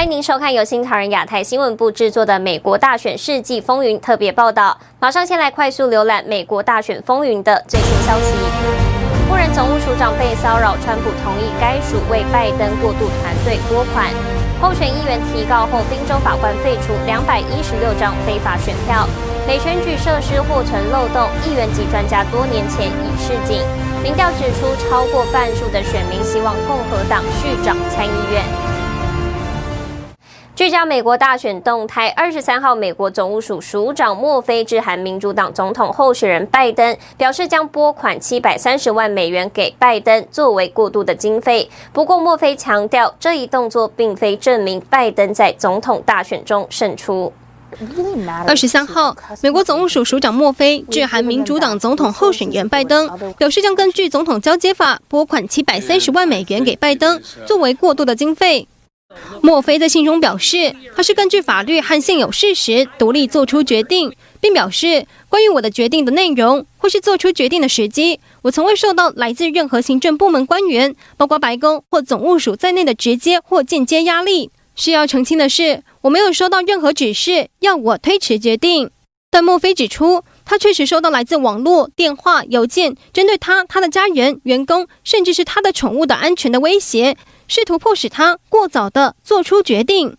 欢迎您收看由新唐人亚太新闻部制作的《美国大选世纪风云》特别报道。马上先来快速浏览美国大选风云的最新消息。布人总务署长被骚扰，川普同意该署为拜登过渡团队拨款。候选议员提告后，宾州法官废除两百一十六张非法选票。美选举设施或存漏洞，议员及专家多年前已示警。民调指出，超过半数的选民希望共和党续掌参议院。聚焦美国大选动态，二十三号，美国总务署署长莫菲致函民主党总统候选人拜登，表示将拨款七百三十万美元给拜登作为过渡的经费。不过，莫菲强调，这一动作并非证明拜登在总统大选中胜出。二十三号，美国总务署署长莫菲致函民主党总统候选人拜登，表示将根据总统交接法拨款七百三十万美元给拜登作为过渡的经费。莫菲在信中表示，他是根据法律和现有事实独立做出决定，并表示，关于我的决定的内容或是做出决定的时机，我从未受到来自任何行政部门官员，包括白宫或总务署在内的直接或间接压力。需要澄清的是，我没有收到任何指示要我推迟决定。但莫菲指出，他确实收到来自网络、电话、邮件，针对他、他的家人、员工，甚至是他的宠物的安全的威胁。试图迫使他过早地做出决定。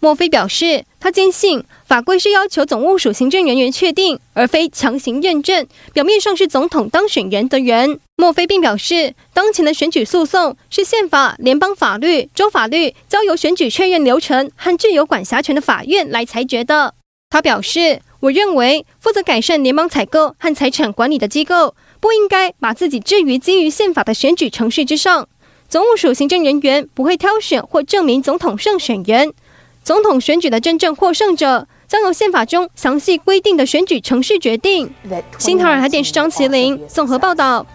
莫菲表示，他坚信法规是要求总务署行政人员确定，而非强行认证表面上是总统当选人的人。莫菲并表示，当前的选举诉讼是宪法、联邦法律、州法律交由选举确认流程和具有管辖权的法院来裁决的。他表示，我认为负责改善联邦采购和财产管理的机构不应该把自己置于基于宪法的选举程序之上。总务署行政人员不会挑选或证明总统胜选人，总统选举的真正获胜者将由宪法中详细规定的选举程序决定。新唐人电视张麒麟综合报道。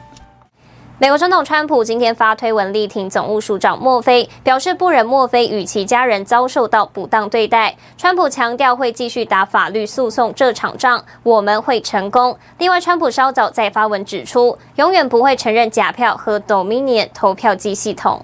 美国总统川普今天发推文力挺总务署长墨菲，表示不忍墨菲与其家人遭受到不当对待。川普强调会继续打法律诉讼这场仗，我们会成功。另外，川普稍早再发文指出，永远不会承认假票和 Dominion 投票机系统。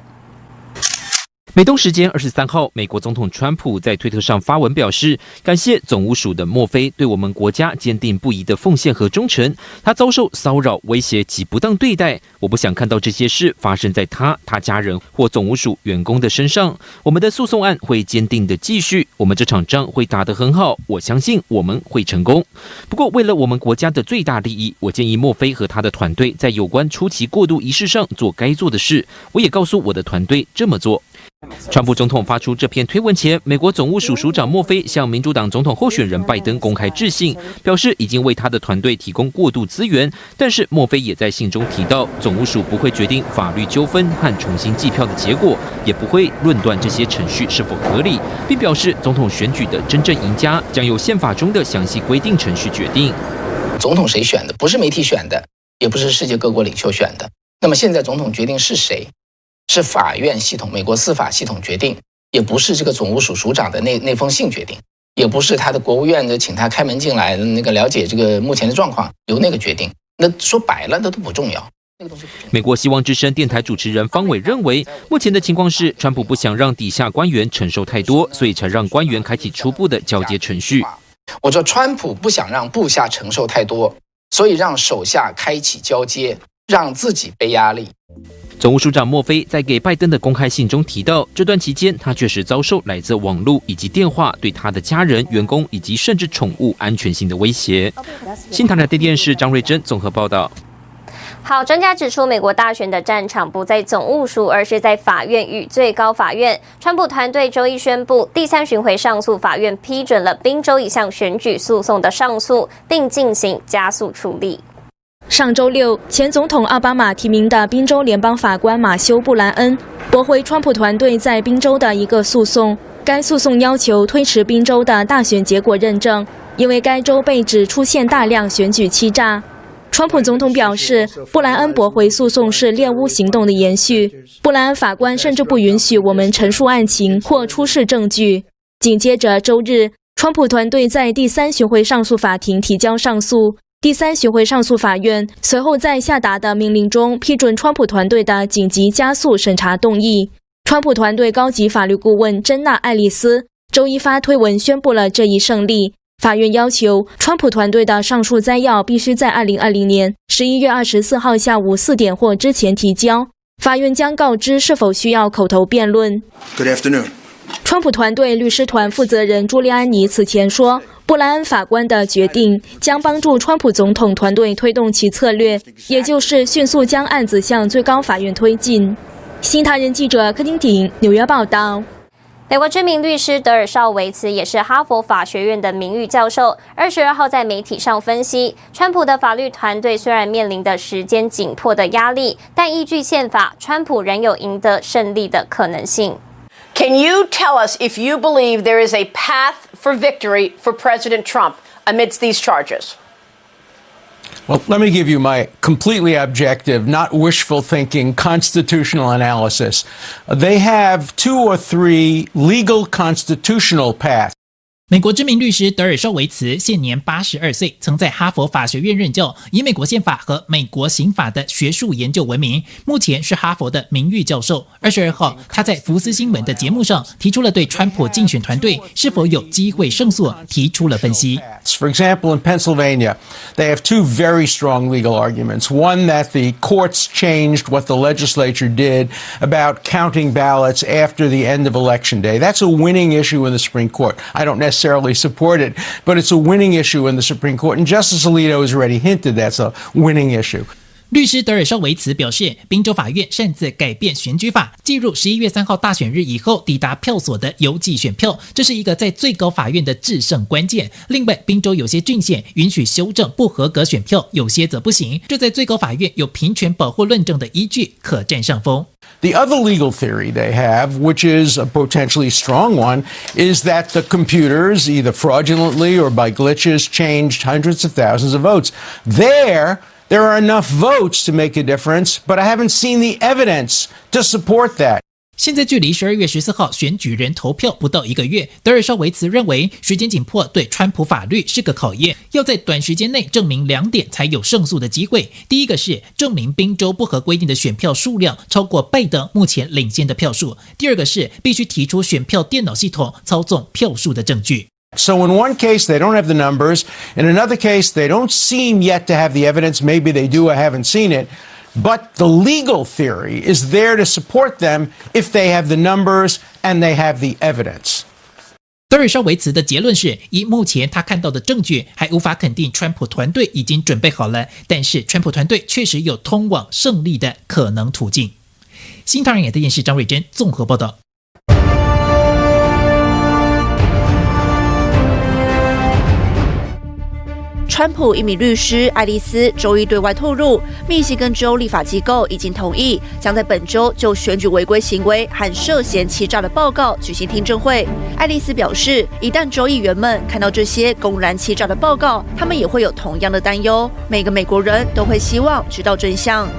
美东时间二十三号，美国总统川普在推特上发文表示，感谢总务署的墨菲对我们国家坚定不移的奉献和忠诚。他遭受骚扰、威胁及不当对待，我不想看到这些事发生在他、他家人或总务署员工的身上。我们的诉讼案会坚定的继续，我们这场仗会打得很好，我相信我们会成功。不过，为了我们国家的最大利益，我建议墨菲和他的团队在有关出席过渡仪式上做该做的事。我也告诉我的团队这么做。川普总统发出这篇推文前，美国总务署署长莫菲向民主党总统候选人拜登公开致信，表示已经为他的团队提供过渡资源。但是莫菲也在信中提到，总务署不会决定法律纠纷和重新计票的结果，也不会论断这些程序是否合理，并表示总统选举的真正赢家将由宪法中的详细规定程序决定。总统谁选的？不是媒体选的，也不是世界各国领袖选的。那么现在总统决定是谁？是法院系统，美国司法系统决定，也不是这个总务署署长的那那封信决定，也不是他的国务院的请他开门进来那个了解这个目前的状况由那个决定。那说白了，那都不重要。美国希望之声电台主持人方伟认为，目前的情况是，川普不想让底下官员承受太多，所以才让官员开启初步的交接程序。我说，川普不想让部下承受太多，所以让手下开启交接，让自己背压力。总务署长莫菲在给拜登的公开信中提到，这段期间他确实遭受来自网络以及电话对他的家人、员工以及甚至宠物安全性的威胁。新唐人电视张瑞珍综合报道。好，专家指出，美国大选的战场不在总务署，而是在法院与最高法院。川普团队周一宣布，第三巡回上诉法院批准了宾州一项选举诉讼的上诉，并进行加速处理。上周六，前总统奥巴马提名的宾州联邦法官马修·布兰恩驳回川普团队在宾州的一个诉讼。该诉讼要求推迟宾州的大选结果认证，因为该州被指出现大量选举欺诈。川普总统表示，布莱恩驳回诉讼是猎巫行动的延续。布莱恩法官甚至不允许我们陈述案情或出示证据。紧接着周日，川普团队在第三巡回上诉法庭提交上诉。第三巡回上诉法院随后在下达的命令中批准川普团队的紧急加速审查动议，川普团队高级法律顾问珍娜·爱丽丝周一发推文宣布了这一胜利。法院要求川普团队的上述摘要必须在2020年11月二十四号下午4点或之前提交。法院将告知是否需要口头辩论。Good afternoon. 川普团队律师团负责人朱利安尼此前说，布莱恩法官的决定将帮助川普总统团队推动其策略，也就是迅速将案子向最高法院推进。新唐人记者柯丁鼎纽约报道。美国知名律师德尔绍维茨也是哈佛法学院的名誉教授，二十二号在媒体上分析，川普的法律团队虽然面临的时间紧迫的压力，但依据宪法，川普仍有赢得胜利的可能性。Can you tell us if you believe there is a path for victory for President Trump amidst these charges? Well, let me give you my completely objective, not wishful thinking, constitutional analysis. They have two or three legal constitutional paths. 美国知名律师德尔绍维茨现年八十二岁，曾在哈佛法学院任教，以美国宪法和美国刑法的学术研究闻名。目前是哈佛的名誉教授。二十二号，他在福斯新闻的节目上提出了对川普竞选团队是否有机会胜诉提出了分析。For example, in Pennsylvania, they have two very strong legal arguments. One that the courts changed what the legislature did about counting ballots after the end of election day. That's a winning issue in the Supreme Court. I don't necessarily necessarily support it, but it's a winning issue in the Supreme Court. And Justice Alito has already hinted that's a winning issue. 律师德尔绍维茨表示，宾州法院擅自改变选举法，计入十一月三号大选日以后抵达票所的邮寄选票，这是一个在最高法院的制胜关键。另外，宾州有些郡县允许修正不合格选票，有些则不行，这在最高法院有平权保护论证的依据，可占上风。The other legal theory they have, which is a potentially strong one, is that the computers, either fraudulently or by glitches, changed hundreds of thousands of votes. There, there are enough votes to make a difference, but I haven't seen the evidence to support that. 现在距离十二月十四号选举人投票不到一个月，德尔绍维茨认为时间紧迫对川普法律是个考验，要在短时间内证明两点才有胜诉的机会。第一个是证明宾州不合规定的选票数量超过拜登目前领先的票数；第二个是必须提出选票电脑系统操纵票数的证据。So in one case they don't have the numbers, in another case they don't seem yet to have the evidence. Maybe they do, I haven't seen it. But the legal theory is there to support them if they have the numbers and they have the evidence. 德瑞绍维茨的结论是，以目前他看到的证据，还无法肯定川普团队已经准备好了。但是川普团队确实有通往胜利的可能途径。新唐人亚太电视张瑞珍综合报道。川普一名律师爱丽丝周一对外透露，密西根州立法机构已经同意将在本周就选举违规行为和涉嫌欺诈的报告举行听证会。爱丽丝表示，一旦州议员们看到这些公然欺诈的报告，他们也会有同样的担忧。每个美国人都会希望知道真相。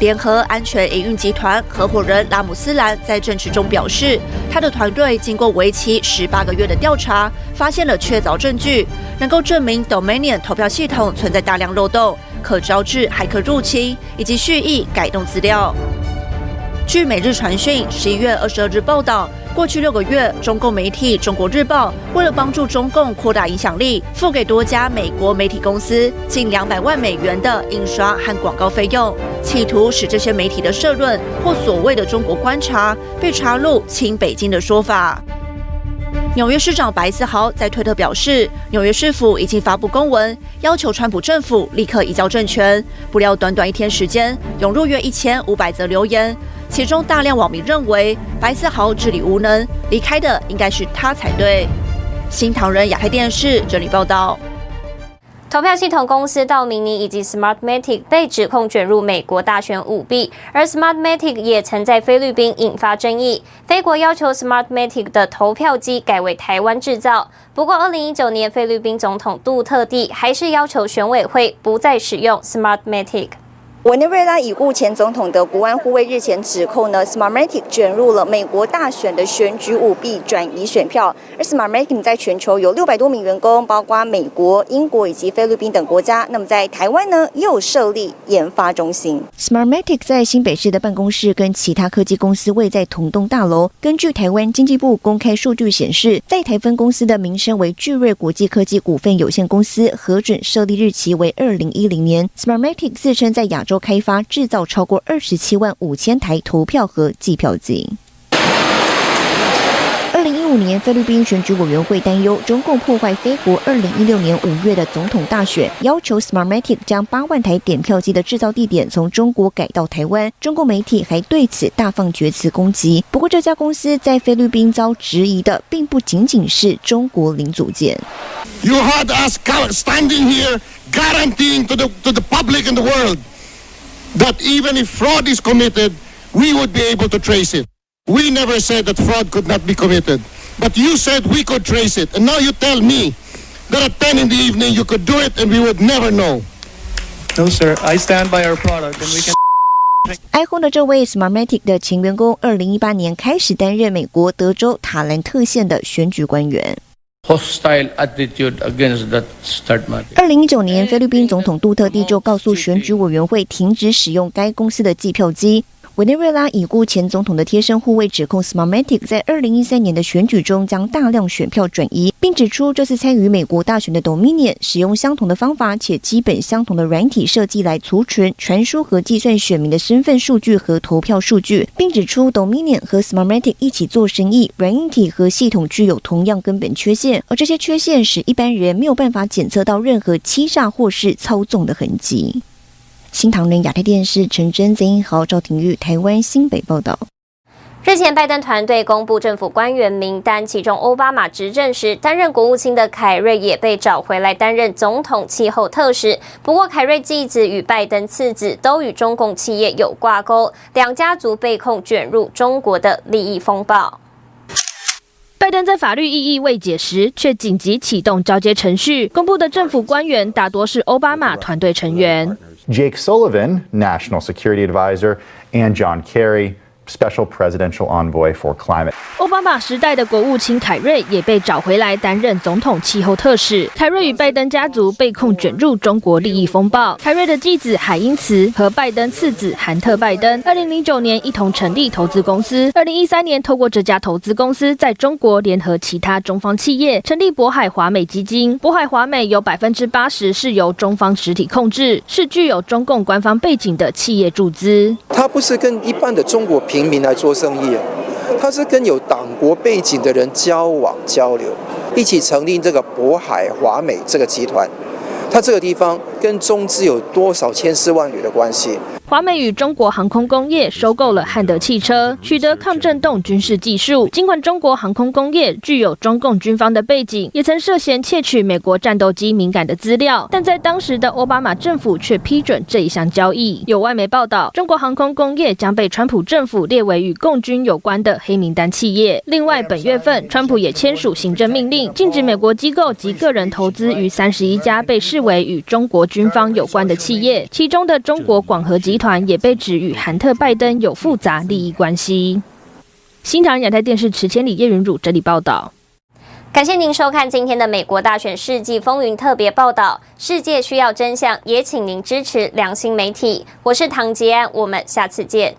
联合安全营运集团合伙人拉姆斯兰在证词中表示，他的团队经过为期十八个月的调查，发现了确凿证据，能够证明 Dominion 投票系统存在大量漏洞，可招致骇客入侵以及蓄意改动资料。据每日传讯十一月二十二日报道。过去六个月，中共媒体《中国日报》为了帮助中共扩大影响力，付给多家美国媒体公司近两百万美元的印刷和广告费用，企图使这些媒体的社论或所谓的“中国观察”被插入亲北京的说法。纽约市长白思豪在推特表示，纽约市府已经发布公文，要求川普政府立刻移交政权。不料，短短一天时间，涌入约一千五百则留言。其中大量网民认为白思豪治理无能，离开的应该是他才对。新唐人亚太电视整理报道。投票系统公司道明尼以及 Smartmatic 被指控卷入美国大选舞弊，而 Smartmatic 也曾在菲律宾引发争议。菲国要求 Smartmatic 的投票机改为台湾制造。不过，二零一九年菲律宾总统杜特地还是要求选委会不再使用 Smartmatic。委内瑞拉已故前总统的国安护卫日前指控呢，Smartmatic 卷入了美国大选的选举舞弊、转移选票。而 Smartmatic 在全球有六百多名员工，包括美国、英国以及菲律宾等国家。那么在台湾呢，又设立研发中心。Smartmatic 在新北市的办公室跟其他科技公司位在同栋大楼。根据台湾经济部公开数据显示，在台分公司的名称为聚瑞国际科技股份有限公司，核准设立日期为二零一零年。Smartmatic 自称在亚洲。开发制造超过二十七万五千台投票和计票机。二零一五年，菲律宾选举委员会担忧中共破坏菲国二零一六年五月的总统大选，要求 Smartmatic 将八万台点票机的制造地点从中国改到台湾。中共媒体还对此大放厥词攻击。不过，这家公司在菲律宾遭质疑的，并不仅仅是中国零组件。You had us standing here guaranteeing to the to the public in the world. That even if fraud is committed, we would be able to trace it. We never said that fraud could not be committed, but you said we could trace it, and now you tell me that at 10 in the evening you could do it and we would never know. No, sir. I stand by our product, and we can. iPhone 的这位 Smartmatic 的前员工，二零一八年开始担任美国德州塔兰特县的选举官员。 Hostile attitude against that Smartmatic。二零一九年，菲律宾总统杜特地就告诉选举委员会停止使用该公司的计票机。委内瑞拉已故前总统的贴身护卫指控 Smartmatic 在二零一三年的选举中将大量选票转移，并指出这次参与美国大选的 Dominion 使用相同的方法且基本相同的软体设计来储存、传输和计算选民的身份数据和投票数据，并指出 Dominion 和 Smartmatic 一起做生意，软硬体和系统具有同样根本缺陷，而这些缺陷使一般人没有办法检测到任何欺诈或是操纵的痕迹。新唐人亚太电视陈真、曾英豪、赵廷玉，台湾新北报道。日前，拜登团队公布政府官员名单，其中奥巴马执政时担任国务卿的凯瑞也被找回来担任总统气候特使。不过，凯瑞继子与拜登次子都与中共企业有挂钩，两家族被控卷入中国的利益风暴。拜登在法律意义未解时，却紧急启动交接程序，公布的政府官员大多是奥巴马团队成员。Jake Sullivan, National Security Advisor, and John Kerry, Special Presidential Envoy for Climate。奥巴马时代的国务卿凯瑞也被找回来担任总统气候特使。凯瑞与拜登家族被控卷入中国利益风暴。凯瑞的继子海因茨和拜登次子韩特拜登，二零零九年一同成立投资公司。二零一三年，透过这家投资公司在中国联合其他中方企业，成立渤海华美基金。渤海华美有百分之八十是由中方实体控制，是具有中共官方背景的企业注资。他不是跟一般的中国。平民来做生意，他是跟有党国背景的人交往交流，一起成立这个渤海华美这个集团。他这个地方跟中资有多少千丝万缕的关系？华美与中国航空工业收购了汉德汽车，取得抗震动军事技术。尽管中国航空工业具有中共军方的背景，也曾涉嫌窃取美国战斗机敏感的资料，但在当时的奥巴马政府却批准这一项交易。有外媒报道，中国航空工业将被川普政府列为与共军有关的黑名单企业。另外，本月份川普也签署行政命令，禁止美国机构及个人投资于三十一家被视为与中国军方有关的企业，其中的中国广核集。团也被指与韩特拜登有复杂利益关系。新唐亚太电视池千里叶云汝整理报道。感谢您收看今天的美国大选世纪风云特别报道。世界需要真相，也请您支持良心媒体。我是唐吉安，我们下次见。